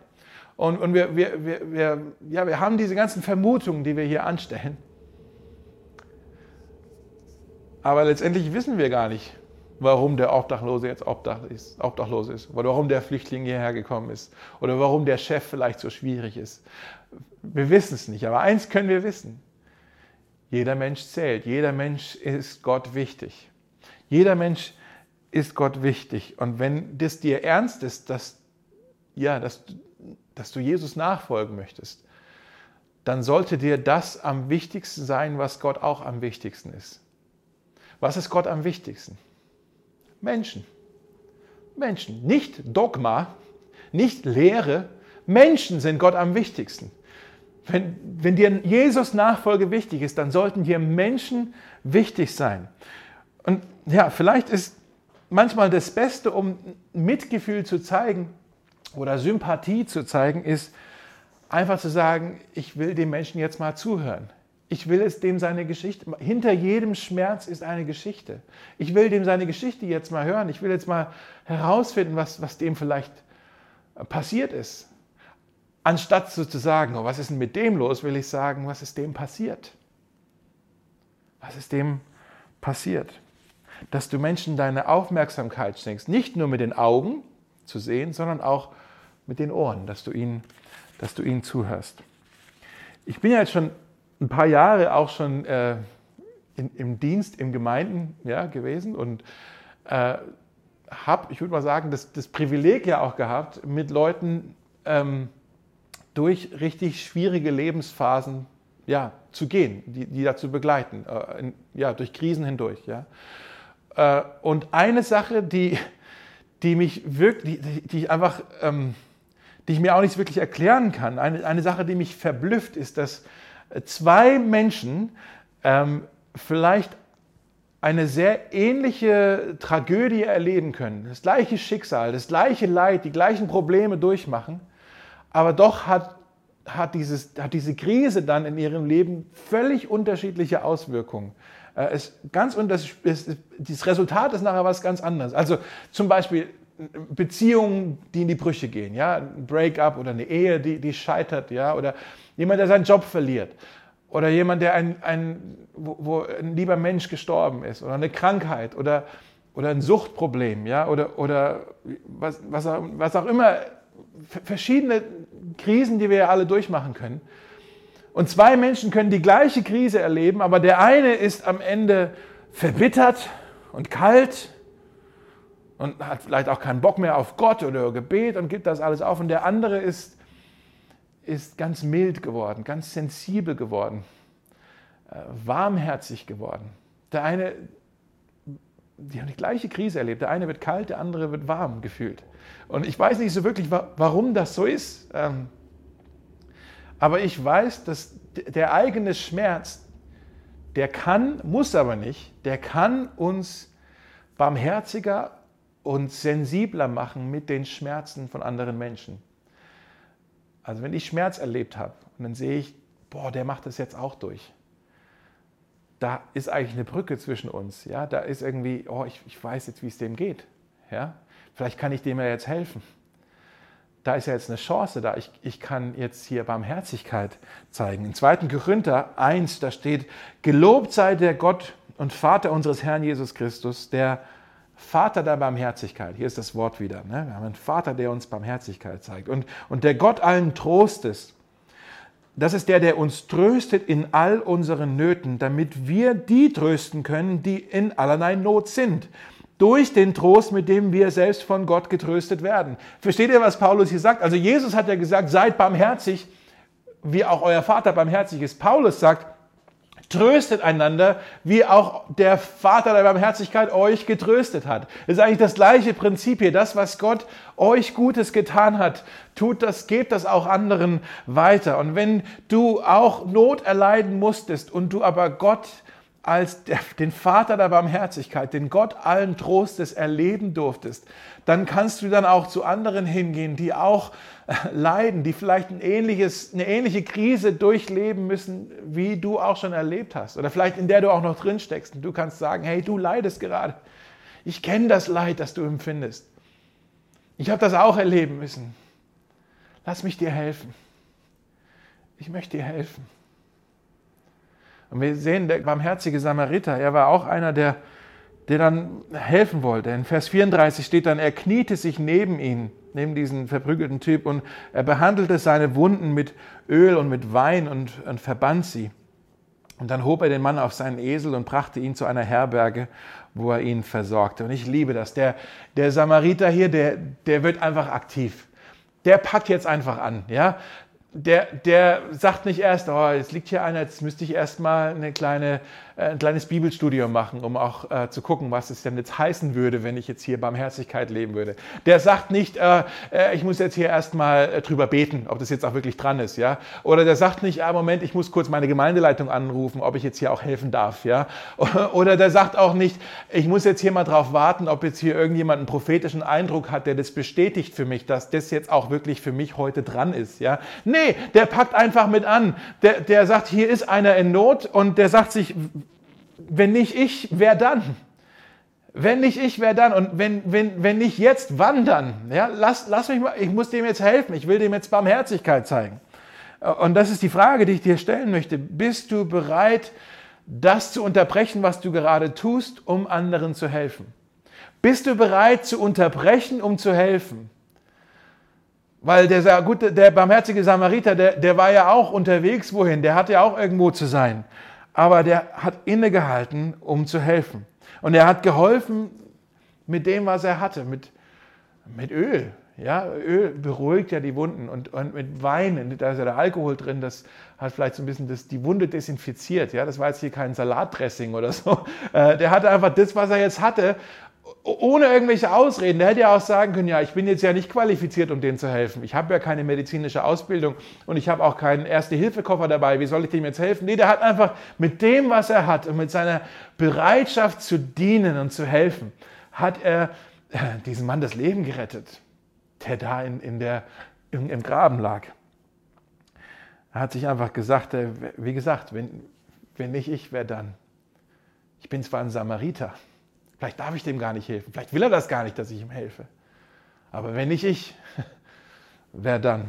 Und, und wir, wir, wir, wir, ja, wir haben diese ganzen Vermutungen, die wir hier anstellen. Aber letztendlich wissen wir gar nicht, warum der Obdachlose jetzt Obdach ist, obdachlos ist oder warum der Flüchtling hierher gekommen ist oder warum der Chef vielleicht so schwierig ist. Wir wissen es nicht, aber eins können wir wissen. Jeder Mensch zählt, jeder Mensch ist Gott wichtig. Jeder Mensch ist Gott wichtig. Und wenn das dir ernst ist, dass, ja, dass, dass du Jesus nachfolgen möchtest, dann sollte dir das am wichtigsten sein, was Gott auch am wichtigsten ist. Was ist Gott am wichtigsten? Menschen. Menschen. Nicht Dogma, nicht Lehre. Menschen sind Gott am wichtigsten. Wenn, wenn dir Jesus Nachfolge wichtig ist, dann sollten dir Menschen wichtig sein. Und ja, vielleicht ist manchmal das Beste, um Mitgefühl zu zeigen oder Sympathie zu zeigen, ist einfach zu sagen, ich will dem Menschen jetzt mal zuhören. Ich will es dem seine Geschichte, hinter jedem Schmerz ist eine Geschichte. Ich will dem seine Geschichte jetzt mal hören. Ich will jetzt mal herausfinden, was, was dem vielleicht passiert ist. Anstatt so zu sagen, oh, was ist denn mit dem los, will ich sagen, was ist dem passiert? Was ist dem passiert? Dass du Menschen deine Aufmerksamkeit schenkst, nicht nur mit den Augen zu sehen, sondern auch mit den Ohren, dass du ihnen, dass du ihnen zuhörst. Ich bin ja jetzt schon ein paar Jahre auch schon äh, in, im Dienst im Gemeinden ja, gewesen und äh, habe, ich würde mal sagen, das, das, Privileg ja auch gehabt, mit Leuten ähm, durch richtig schwierige Lebensphasen ja, zu gehen, die, die dazu begleiten, äh, in, ja, durch Krisen hindurch. Ja. Äh, und eine Sache, die, die mich wirklich, die, die ich einfach, ähm, die ich mir auch nicht wirklich erklären kann, eine, eine Sache, die mich verblüfft, ist, dass zwei Menschen ähm, vielleicht eine sehr ähnliche Tragödie erleben können, das gleiche Schicksal, das gleiche Leid, die gleichen Probleme durchmachen, aber doch hat, hat, dieses, hat diese Krise dann in ihrem Leben völlig unterschiedliche Auswirkungen. Äh, es ganz es, das Resultat ist nachher was ganz anderes. Also zum Beispiel Beziehungen, die in die Brüche gehen, ja, ein Breakup oder eine Ehe, die, die scheitert, ja, oder jemand, der seinen Job verliert, oder jemand, der ein, ein wo, wo ein lieber Mensch gestorben ist, oder eine Krankheit, oder, oder ein Suchtproblem, ja, oder, oder was, was, auch, was auch immer, verschiedene Krisen, die wir ja alle durchmachen können. Und zwei Menschen können die gleiche Krise erleben, aber der eine ist am Ende verbittert und kalt und hat vielleicht auch keinen Bock mehr auf Gott oder Gebet und gibt das alles auf. Und der andere ist, ist ganz mild geworden, ganz sensibel geworden, äh, warmherzig geworden. Der eine, die haben die gleiche Krise erlebt. Der eine wird kalt, der andere wird warm gefühlt. Und ich weiß nicht so wirklich, warum das so ist. Ähm, aber ich weiß, dass der eigene Schmerz, der kann, muss aber nicht, der kann uns barmherziger und sensibler machen mit den Schmerzen von anderen Menschen. Also wenn ich Schmerz erlebt habe und dann sehe ich, boah, der macht das jetzt auch durch. Da ist eigentlich eine Brücke zwischen uns. Ja? Da ist irgendwie, oh, ich, ich weiß jetzt, wie es dem geht. Ja? Vielleicht kann ich dem ja jetzt helfen. Da ist ja jetzt eine Chance da. Ich, ich kann jetzt hier Barmherzigkeit zeigen. In 2. Korinther 1, da steht, Gelobt sei der Gott und Vater unseres Herrn Jesus Christus, der Vater der Barmherzigkeit. Hier ist das Wort wieder. Ne? Wir haben einen Vater, der uns Barmherzigkeit zeigt. Und, und der Gott allen Trostes, das ist der, der uns tröstet in all unseren Nöten, damit wir die trösten können, die in allerlei Not sind. Durch den Trost, mit dem wir selbst von Gott getröstet werden. Versteht ihr, was Paulus hier sagt? Also Jesus hat ja gesagt, seid barmherzig, wie auch euer Vater barmherzig ist. Paulus sagt, Tröstet einander, wie auch der Vater der Barmherzigkeit euch getröstet hat. Das ist eigentlich das gleiche Prinzip hier. Das, was Gott euch Gutes getan hat, tut das, gebt das auch anderen weiter. Und wenn du auch Not erleiden musstest und du aber Gott als den Vater der Barmherzigkeit, den Gott allen Trostes erleben durftest, dann kannst du dann auch zu anderen hingehen, die auch äh, leiden, die vielleicht ein ähnliches, eine ähnliche Krise durchleben müssen, wie du auch schon erlebt hast. Oder vielleicht in der du auch noch drin steckst. Und du kannst sagen, hey, du leidest gerade. Ich kenne das Leid, das du empfindest. Ich habe das auch erleben müssen. Lass mich dir helfen. Ich möchte dir helfen. Und wir sehen, der barmherzige Samariter, er war auch einer, der, der dann helfen wollte. In Vers 34 steht dann, er kniete sich neben ihn, neben diesen verprügelten Typ, und er behandelte seine Wunden mit Öl und mit Wein und, und verband sie. Und dann hob er den Mann auf seinen Esel und brachte ihn zu einer Herberge, wo er ihn versorgte. Und ich liebe das. Der, der Samariter hier, der, der wird einfach aktiv. Der packt jetzt einfach an. Ja? Der, der sagt nicht erst, oh, jetzt liegt hier einer, jetzt müsste ich erst mal eine kleine ein kleines Bibelstudium machen, um auch äh, zu gucken, was es denn jetzt heißen würde, wenn ich jetzt hier Barmherzigkeit leben würde. Der sagt nicht, äh, äh ich muss jetzt hier erstmal äh, drüber beten, ob das jetzt auch wirklich dran ist, ja. Oder der sagt nicht, ah, Moment, ich muss kurz meine Gemeindeleitung anrufen, ob ich jetzt hier auch helfen darf, ja. Oder der sagt auch nicht, ich muss jetzt hier mal drauf warten, ob jetzt hier irgendjemand einen prophetischen Eindruck hat, der das bestätigt für mich, dass das jetzt auch wirklich für mich heute dran ist, ja. Nee, der packt einfach mit an. Der, der sagt, hier ist einer in Not und der sagt sich, wenn nicht ich, wer dann? Wenn nicht ich, wer dann? Und wenn, wenn, wenn nicht jetzt, wann dann? Ja, lass, lass mich mal, ich muss dem jetzt helfen, ich will dem jetzt Barmherzigkeit zeigen. Und das ist die Frage, die ich dir stellen möchte. Bist du bereit, das zu unterbrechen, was du gerade tust, um anderen zu helfen? Bist du bereit zu unterbrechen, um zu helfen? Weil der, gute, der barmherzige Samariter, der, der war ja auch unterwegs, wohin? Der hatte ja auch irgendwo zu sein aber der hat innegehalten, um zu helfen. Und er hat geholfen mit dem, was er hatte, mit, mit Öl. Ja, Öl beruhigt ja die Wunden und, und mit Wein, da ist ja der Alkohol drin, das hat vielleicht so ein bisschen das, die Wunde desinfiziert. Ja, das war jetzt hier kein Salatdressing oder so. Äh, der hatte einfach das, was er jetzt hatte ohne irgendwelche Ausreden. Der hätte ja auch sagen können, ja, ich bin jetzt ja nicht qualifiziert, um denen zu helfen. Ich habe ja keine medizinische Ausbildung und ich habe auch keinen Erste-Hilfe-Koffer dabei. Wie soll ich dem jetzt helfen? Nee, der hat einfach mit dem, was er hat und mit seiner Bereitschaft zu dienen und zu helfen, hat er äh, diesem Mann das Leben gerettet, der da in, in der, im, im Graben lag. Er hat sich einfach gesagt, äh, wie gesagt, wenn, wenn nicht ich, wer dann? Ich bin zwar ein Samariter, Vielleicht darf ich dem gar nicht helfen. Vielleicht will er das gar nicht, dass ich ihm helfe. Aber wenn nicht ich, wer dann?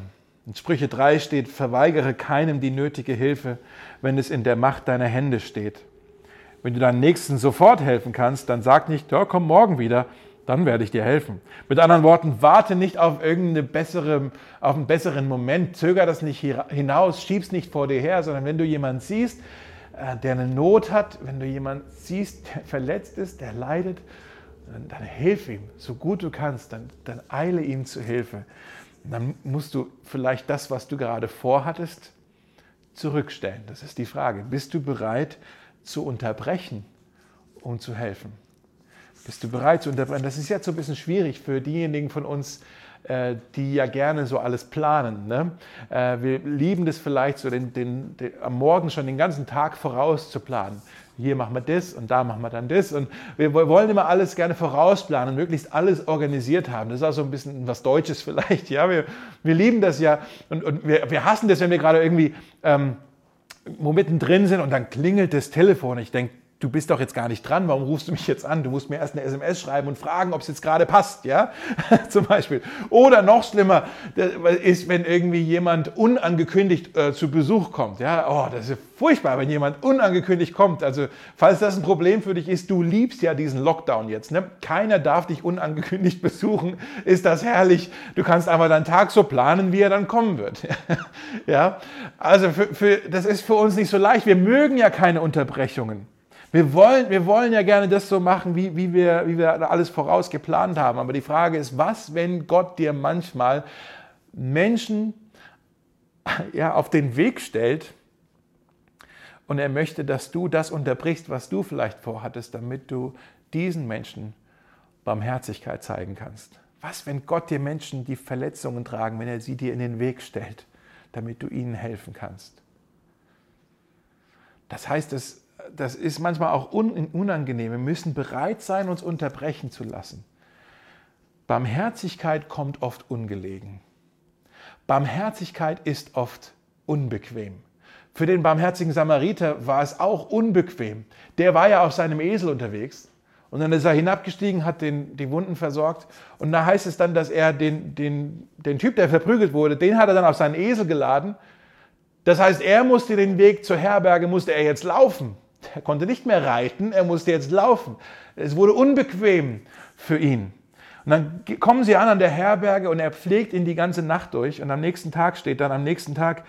In Sprüche 3 steht, verweigere keinem die nötige Hilfe, wenn es in der Macht deiner Hände steht. Wenn du deinem Nächsten sofort helfen kannst, dann sag nicht, ja, komm morgen wieder, dann werde ich dir helfen. Mit anderen Worten, warte nicht auf irgendeine bessere, auf einen besseren Moment, zöger das nicht hinaus, schieb's nicht vor dir her, sondern wenn du jemanden siehst, der eine Not hat, wenn du jemanden siehst, der verletzt ist, der leidet, dann, dann hilf ihm, so gut du kannst, dann, dann eile ihm zu Hilfe. dann musst du vielleicht das, was du gerade vorhattest, zurückstellen. Das ist die Frage. Bist du bereit zu unterbrechen, um zu helfen? Bist du bereit zu unterbrechen? Das ist jetzt so ein bisschen schwierig für diejenigen von uns, äh, die ja gerne so alles planen. Ne? Äh, wir lieben das vielleicht so, den, den, den, am Morgen schon den ganzen Tag voraus zu planen. Hier machen wir das und da machen wir dann das. Und wir wollen immer alles gerne vorausplanen, möglichst alles organisiert haben. Das ist auch so ein bisschen was Deutsches vielleicht. Ja? Wir, wir lieben das ja und, und wir, wir hassen das, wenn wir gerade irgendwie ähm, mittendrin sind und dann klingelt das Telefon. Ich denke, du bist doch jetzt gar nicht dran, warum rufst du mich jetzt an? Du musst mir erst eine SMS schreiben und fragen, ob es jetzt gerade passt, ja? Zum Beispiel. Oder noch schlimmer ist, wenn irgendwie jemand unangekündigt äh, zu Besuch kommt, ja? Oh, das ist furchtbar, wenn jemand unangekündigt kommt. Also, falls das ein Problem für dich ist, du liebst ja diesen Lockdown jetzt, ne? Keiner darf dich unangekündigt besuchen, ist das herrlich. Du kannst einfach deinen Tag so planen, wie er dann kommen wird, ja? Also, für, für, das ist für uns nicht so leicht. Wir mögen ja keine Unterbrechungen. Wir wollen, wir wollen ja gerne das so machen, wie, wie, wir, wie wir alles voraus geplant haben. Aber die Frage ist, was, wenn Gott dir manchmal Menschen ja, auf den Weg stellt und er möchte, dass du das unterbrichst, was du vielleicht vorhattest, damit du diesen Menschen Barmherzigkeit zeigen kannst? Was, wenn Gott dir Menschen die Verletzungen tragen, wenn er sie dir in den Weg stellt, damit du ihnen helfen kannst? Das heißt, es das ist manchmal auch unangenehm. Wir müssen bereit sein, uns unterbrechen zu lassen. Barmherzigkeit kommt oft ungelegen. Barmherzigkeit ist oft unbequem. Für den barmherzigen Samariter war es auch unbequem. Der war ja auf seinem Esel unterwegs und dann ist er hinabgestiegen, hat den, die Wunden versorgt und da heißt es dann, dass er den, den, den Typ, der verprügelt wurde, den hat er dann auf seinen Esel geladen. Das heißt, er musste den Weg zur Herberge, musste er jetzt laufen. Er konnte nicht mehr reiten, er musste jetzt laufen. Es wurde unbequem für ihn. Und dann kommen sie an an der Herberge und er pflegt ihn die ganze Nacht durch. Und am nächsten Tag steht dann, am nächsten Tag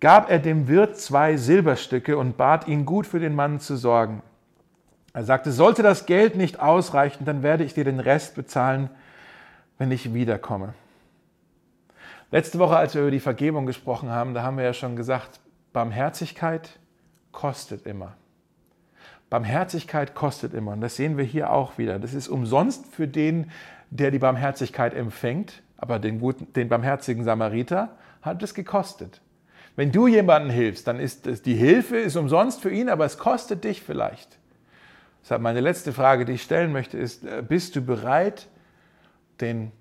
gab er dem Wirt zwei Silberstücke und bat ihn gut für den Mann zu sorgen. Er sagte, sollte das Geld nicht ausreichen, dann werde ich dir den Rest bezahlen, wenn ich wiederkomme. Letzte Woche, als wir über die Vergebung gesprochen haben, da haben wir ja schon gesagt, Barmherzigkeit kostet immer. Barmherzigkeit kostet immer. Und das sehen wir hier auch wieder. Das ist umsonst für den, der die Barmherzigkeit empfängt, aber den, guten, den barmherzigen Samariter hat es gekostet. Wenn du jemandem hilfst, dann ist es, die Hilfe ist umsonst für ihn, aber es kostet dich vielleicht. Deshalb meine letzte Frage, die ich stellen möchte, ist, äh, bist du bereit, den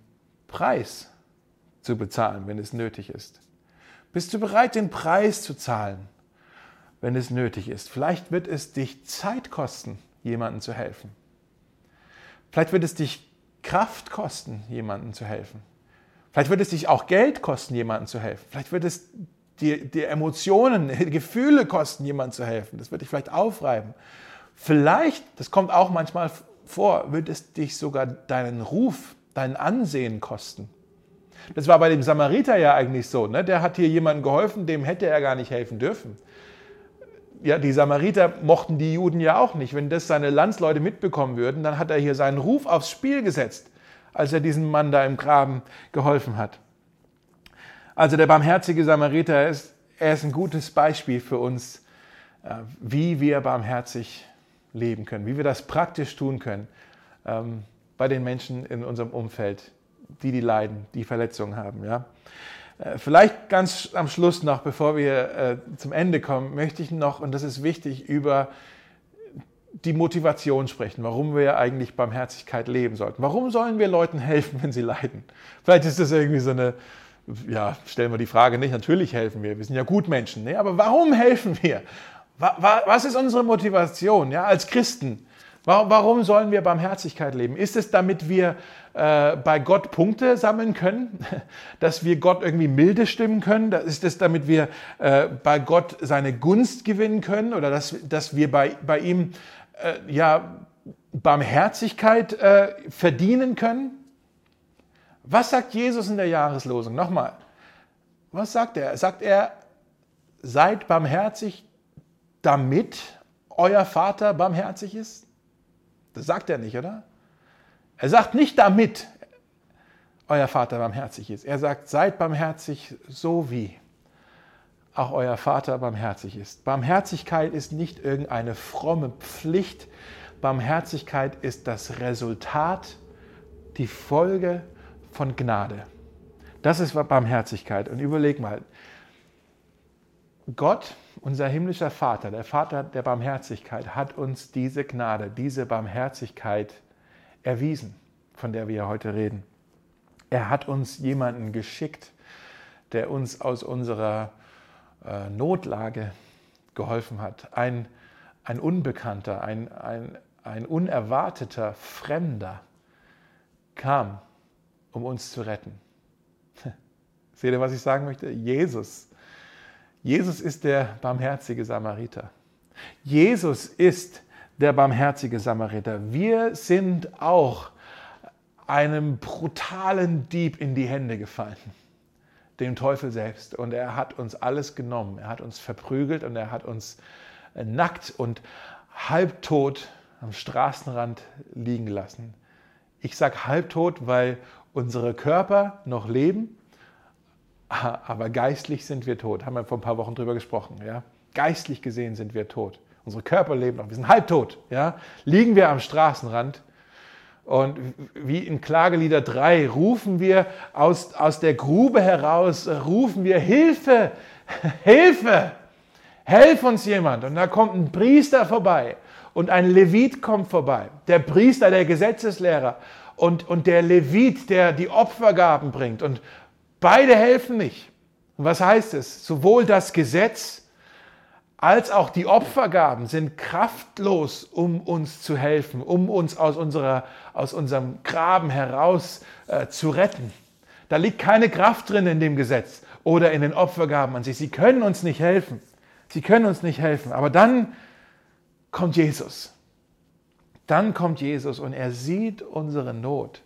Preis zu bezahlen, wenn es nötig ist? Bist du bereit, den Preis zu zahlen, wenn es nötig ist? Vielleicht wird es dich Zeit kosten, jemandem zu helfen. Vielleicht wird es dich Kraft kosten, jemandem zu helfen. Vielleicht wird es dich auch Geld kosten, jemandem zu helfen. Vielleicht wird es dir, dir Emotionen, Gefühle kosten, jemandem zu helfen. Das wird dich vielleicht aufreiben. Vielleicht, das kommt auch manchmal vor, wird es dich sogar deinen Ruf, dein Ansehen kosten. Das war bei dem Samariter ja eigentlich so. Ne? Der hat hier jemandem geholfen, dem hätte er gar nicht helfen dürfen ja, die Samariter mochten die Juden ja auch nicht. Wenn das seine Landsleute mitbekommen würden, dann hat er hier seinen Ruf aufs Spiel gesetzt, als er diesem Mann da im Graben geholfen hat. Also der barmherzige Samariter ist, er ist ein gutes Beispiel für uns, äh, wie wir barmherzig leben können, wie wir das praktisch tun können ähm, bei den Menschen in unserem Umfeld, die die leiden, die Verletzungen haben. Ja. Äh, vielleicht ganz am Schluss noch, bevor wir äh, zum Ende kommen, möchte ich noch, und das ist wichtig, über die Motivation sprechen, warum wir eigentlich Barmherzigkeit leben sollten. Warum sollen wir Leuten helfen, wenn sie leiden? Vielleicht ist das irgendwie so eine, ja, stellen wir die Frage nicht, natürlich helfen wir, wir sind ja Gutmenschen, ne? aber warum helfen wir? Was ist unsere Motivation ja, als Christen? Warum sollen wir Barmherzigkeit leben? Ist es, damit wir äh, bei Gott Punkte sammeln können? Dass wir Gott irgendwie milde stimmen können? Ist es, damit wir äh, bei Gott seine Gunst gewinnen können? Oder dass, dass wir bei, bei ihm äh, ja, Barmherzigkeit äh, verdienen können? Was sagt Jesus in der Jahreslosung? Nochmal. Was sagt er? Sagt er, seid barmherzig, damit euer Vater barmherzig ist? Das sagt er nicht, oder? Er sagt nicht damit, euer Vater barmherzig ist. Er sagt, seid barmherzig, so wie auch euer Vater barmherzig ist. Barmherzigkeit ist nicht irgendeine fromme Pflicht. Barmherzigkeit ist das Resultat, die Folge von Gnade. Das ist Barmherzigkeit. Und überleg mal, Gott unser himmlischer Vater, der Vater der Barmherzigkeit, hat uns diese Gnade, diese Barmherzigkeit erwiesen, von der wir heute reden. Er hat uns jemanden geschickt, der uns aus unserer äh, Notlage geholfen hat. Ein, ein Unbekannter, ein, ein, ein unerwarteter Fremder kam, um uns zu retten. Seht ihr, was ich sagen möchte? Jesus Jesus ist der barmherzige Samariter. Jesus ist der barmherzige Samariter. Wir sind auch einem brutalen Dieb in die Hände gefallen, dem Teufel selbst. Und er hat uns alles genommen. Er hat uns verprügelt und er hat uns nackt und halbtot am Straßenrand liegen lassen. Ich sage halbtot, weil unsere Körper noch leben, aber geistlich sind wir tot. Haben wir vor ein paar Wochen drüber gesprochen. Ja? Geistlich gesehen sind wir tot. Unsere Körper leben noch. Wir sind halbtot. Ja? Liegen wir am Straßenrand und wie in Klagelieder 3 rufen wir aus, aus der Grube heraus, rufen wir Hilfe, Hilfe. Helf uns jemand. Und da kommt ein Priester vorbei und ein Levit kommt vorbei. Der Priester, der Gesetzeslehrer und, und der Levit, der die Opfergaben bringt. Und beide helfen nicht. Und was heißt es? Sowohl das Gesetz als auch die Opfergaben sind kraftlos, um uns zu helfen, um uns aus, unserer, aus unserem Graben heraus äh, zu retten. Da liegt keine Kraft drin in dem Gesetz oder in den Opfergaben an sich. Sie können uns nicht helfen. Sie können uns nicht helfen. Aber dann kommt Jesus. Dann kommt Jesus und er sieht unsere Not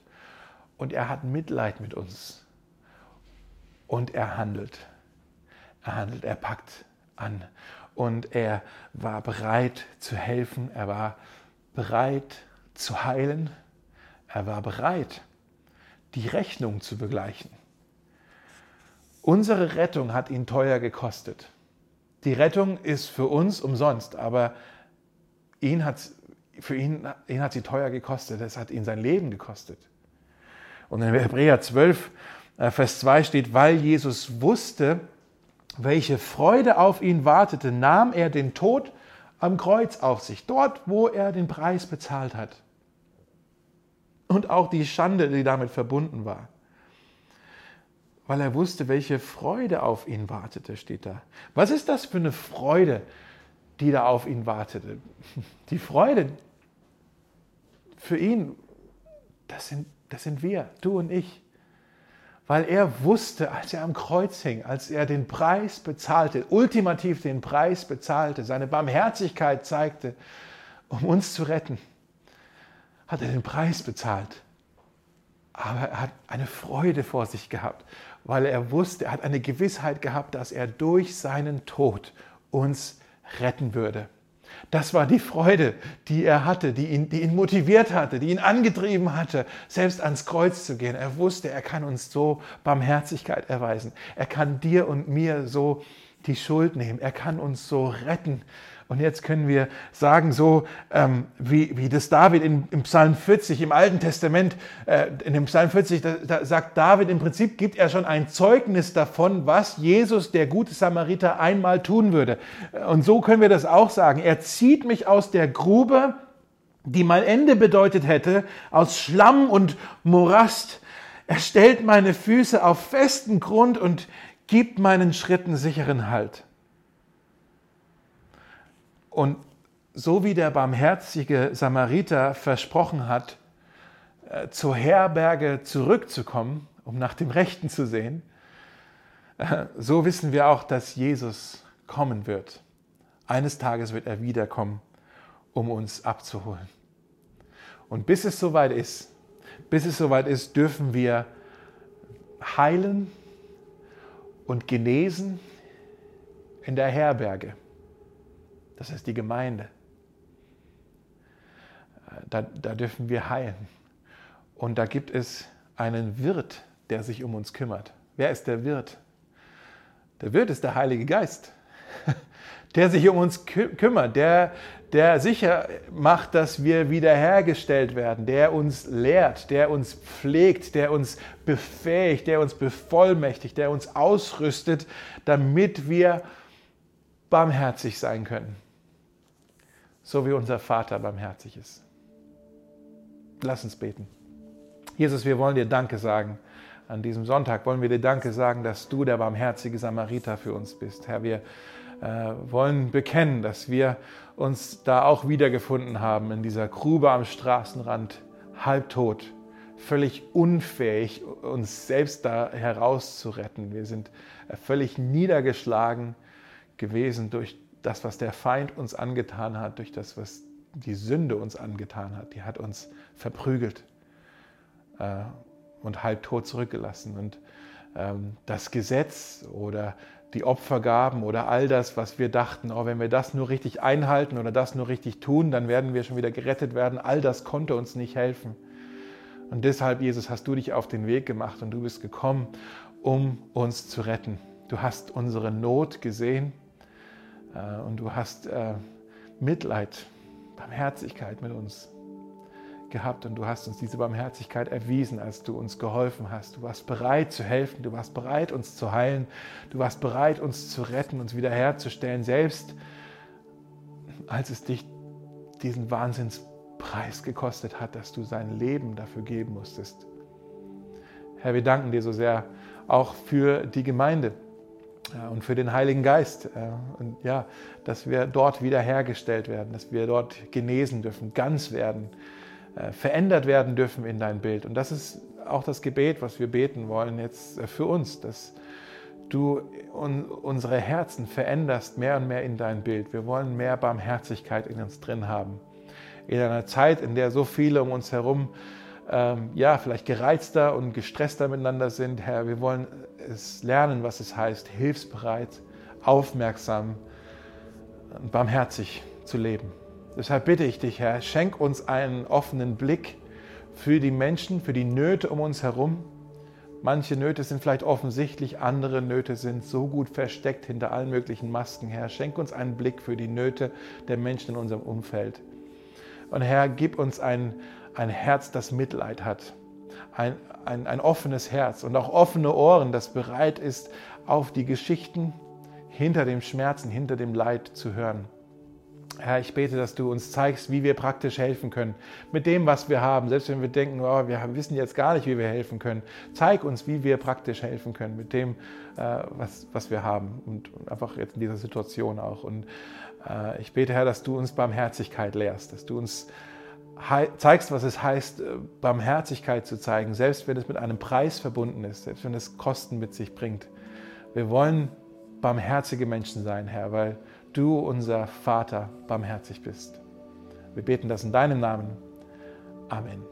und er hat Mitleid mit uns. Und er handelt. Er handelt, er packt an. Und er war bereit zu helfen, er war bereit zu heilen, er war bereit, die Rechnung zu begleichen. Unsere Rettung hat ihn teuer gekostet. Die Rettung ist für uns umsonst, aber ihn hat's, für ihn, ihn hat sie teuer gekostet. Es hat ihn sein Leben gekostet. Und in Hebräer 12, äh, Vers 2 steht, weil Jesus wusste, welche Freude auf ihn wartete, nahm er den Tod am Kreuz auf sich, dort, wo er den Preis bezahlt hat. Und auch die Schande, die damit verbunden war weil er wusste, welche Freude auf ihn wartete, steht da. Was ist das für eine Freude, die da auf ihn wartete? Die Freude für ihn, das sind, das sind wir, du und ich. Weil er wusste, als er am Kreuz hing, als er den Preis bezahlte, ultimativ den Preis bezahlte, seine Barmherzigkeit zeigte, um uns zu retten, hat er den Preis bezahlt. Aber er hat eine Freude vor sich gehabt weil er wusste, er hat eine Gewissheit gehabt, dass er durch seinen Tod uns retten würde. Das war die Freude, die er hatte, die ihn, die ihn motiviert hatte, die ihn angetrieben hatte, selbst ans Kreuz zu gehen. Er wusste, er kann uns so Barmherzigkeit erweisen. Er kann dir und mir so die Schuld nehmen. Er kann uns so retten. Und jetzt können wir sagen, so ähm, wie, wie das David in, im Psalm 40, im Alten Testament, äh, in dem Psalm 40, da, da sagt David, im Prinzip gibt er schon ein Zeugnis davon, was Jesus, der gute Samariter, einmal tun würde. Und so können wir das auch sagen. Er zieht mich aus der Grube, die mein Ende bedeutet hätte, aus Schlamm und Morast. Er stellt meine Füße auf festen Grund und gibt meinen Schritten sicheren Halt. Und so wie der barmherzige Samariter versprochen hat, äh, zur Herberge zurückzukommen, um nach dem Rechten zu sehen, äh, so wissen wir auch, dass Jesus kommen wird. Eines Tages wird er wiederkommen, um uns abzuholen. Und bis es soweit ist, bis es soweit ist, dürfen wir heilen und genesen in der Herberge. Das ist die Gemeinde. Da, da dürfen wir heilen. Und da gibt es einen Wirt, der sich um uns kümmert. Wer ist der Wirt? Der Wirt ist der Heilige Geist, der sich um uns kümmert, der, der sicher macht, dass wir wiederhergestellt werden, der uns lehrt, der uns pflegt, der uns befähigt, der uns bevollmächtigt, der uns ausrüstet, damit wir barmherzig sein können so wie unser Vater barmherzig ist. Lass uns beten. Jesus, wir wollen dir Danke sagen. An diesem Sonntag wollen wir dir Danke sagen, dass du der barmherzige Samariter für uns bist. Herr, wir äh, wollen bekennen, dass wir uns da auch wiedergefunden haben in dieser Grube am Straßenrand, halbtot, völlig unfähig, uns selbst da herauszuretten. Wir sind äh, völlig niedergeschlagen gewesen durch das, was der Feind uns angetan hat, durch das, was die Sünde uns angetan hat, die hat uns verprügelt äh, und halbtot zurückgelassen. Und ähm, das Gesetz oder die Opfergaben oder all das, was wir dachten, oh, wenn wir das nur richtig einhalten oder das nur richtig tun, dann werden wir schon wieder gerettet werden, all das konnte uns nicht helfen. Und deshalb, Jesus, hast du dich auf den Weg gemacht und du bist gekommen, um uns zu retten. Du hast unsere Not gesehen und du hast äh, Mitleid, Barmherzigkeit mit uns. gehabt und du hast uns diese Barmherzigkeit erwiesen, als du uns geholfen hast. Du warst bereit zu helfen, du warst bereit, uns zu heilen, du warst bereit, uns zu retten, uns wiederherzustellen, selbst als es dich diesen Wahnsinnspreis gekostet hat, dass du sein Leben dafür geben musstest. Herr, wir danken dir so sehr auch für die Gemeinde und für den Heiligen Geist. Und ja, dass wir dort wiederhergestellt werden, dass wir dort genesen dürfen, ganz werden, äh, verändert werden dürfen in dein Bild. Und das ist auch das Gebet, was wir beten wollen jetzt äh, für uns, dass du unsere Herzen veränderst mehr und mehr in dein Bild. Wir wollen mehr Barmherzigkeit in uns drin haben. In einer Zeit, in der so viele um uns herum ähm, ja, vielleicht gereizter und gestresster miteinander sind, Herr, wir wollen es lernen, was es heißt, hilfsbereit, aufmerksam und barmherzig zu leben. Deshalb bitte ich dich, Herr, schenk uns einen offenen Blick für die Menschen, für die Nöte um uns herum. Manche Nöte sind vielleicht offensichtlich, andere Nöte sind so gut versteckt hinter allen möglichen Masken. Herr, schenk uns einen Blick für die Nöte der Menschen in unserem Umfeld. Und Herr, gib uns ein, ein Herz, das Mitleid hat. Ein, ein, ein offenes Herz und auch offene Ohren, das bereit ist, auf die Geschichten hinter dem Schmerzen, hinter dem Leid zu hören. Herr, ich bete, dass du uns zeigst, wie wir praktisch helfen können. Mit dem, was wir haben. Selbst wenn wir denken, oh, wir wissen jetzt gar nicht, wie wir helfen können. Zeig uns, wie wir praktisch helfen können mit dem, äh, was, was wir haben. Und, einfach jetzt in dieser Situation auch. Und äh, ich bete, Herr, dass du uns Barmherzigkeit lehrst, dass du uns zeigst, was es heißt, äh, Barmherzigkeit zu zeigen, selbst wenn es mit einem Preis verbunden ist, selbst wenn es Kosten mit sich bringt. Wir wollen barmherzige Menschen sein, Herr, weil du, unser Vater, barmherzig bist. Wir beten das in deinem Namen. Amen.